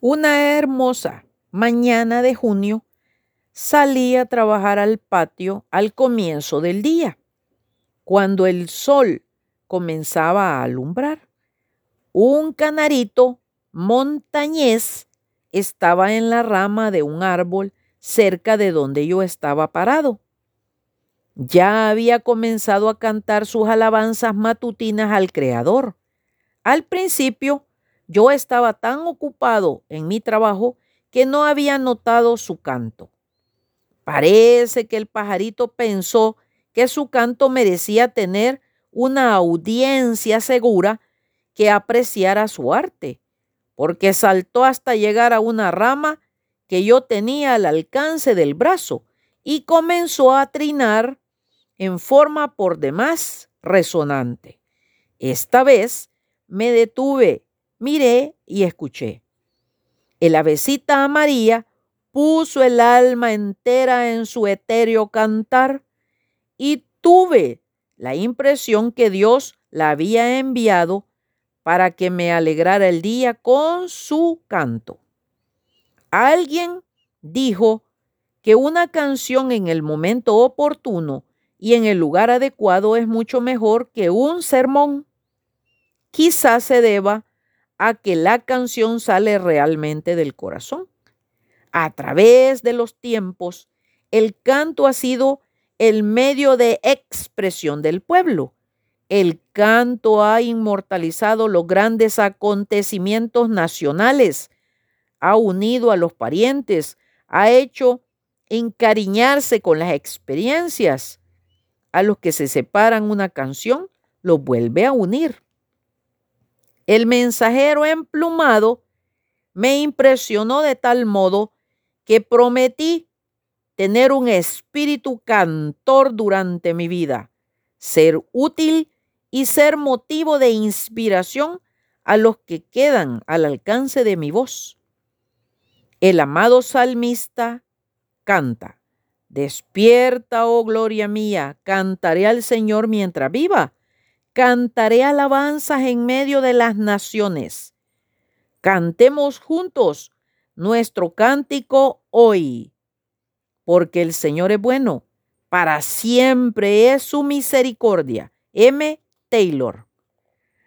Una hermosa mañana de junio salí a trabajar al patio al comienzo del día, cuando el sol comenzaba a alumbrar. Un canarito montañés estaba en la rama de un árbol cerca de donde yo estaba parado. Ya había comenzado a cantar sus alabanzas matutinas al Creador. Al principio yo estaba tan ocupado en mi trabajo que no había notado su canto. Parece que el pajarito pensó que su canto merecía tener una audiencia segura que apreciara su arte, porque saltó hasta llegar a una rama que yo tenía al alcance del brazo y comenzó a trinar en forma por demás resonante. Esta vez me detuve, miré y escuché. El avecita amarilla puso el alma entera en su etéreo cantar y tuve la impresión que Dios la había enviado para que me alegrara el día con su canto. Alguien dijo que una canción en el momento oportuno y en el lugar adecuado es mucho mejor que un sermón. Quizás se deba a que la canción sale realmente del corazón. A través de los tiempos, el canto ha sido el medio de expresión del pueblo. El canto ha inmortalizado los grandes acontecimientos nacionales, ha unido a los parientes, ha hecho encariñarse con las experiencias. A los que se separan una canción, los vuelve a unir. El mensajero emplumado me impresionó de tal modo que prometí tener un espíritu cantor durante mi vida, ser útil y ser motivo de inspiración a los que quedan al alcance de mi voz. El amado salmista canta, despierta, oh gloria mía, cantaré al Señor mientras viva Cantaré alabanzas en medio de las naciones. Cantemos juntos nuestro cántico hoy, porque el Señor es bueno, para siempre es su misericordia. M. Taylor.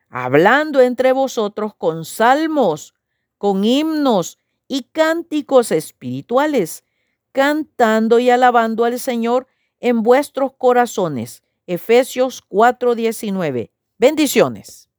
Hablando entre vosotros con salmos, con himnos y cánticos espirituales, cantando y alabando al Señor en vuestros corazones Efesios 4:19. Bendiciones.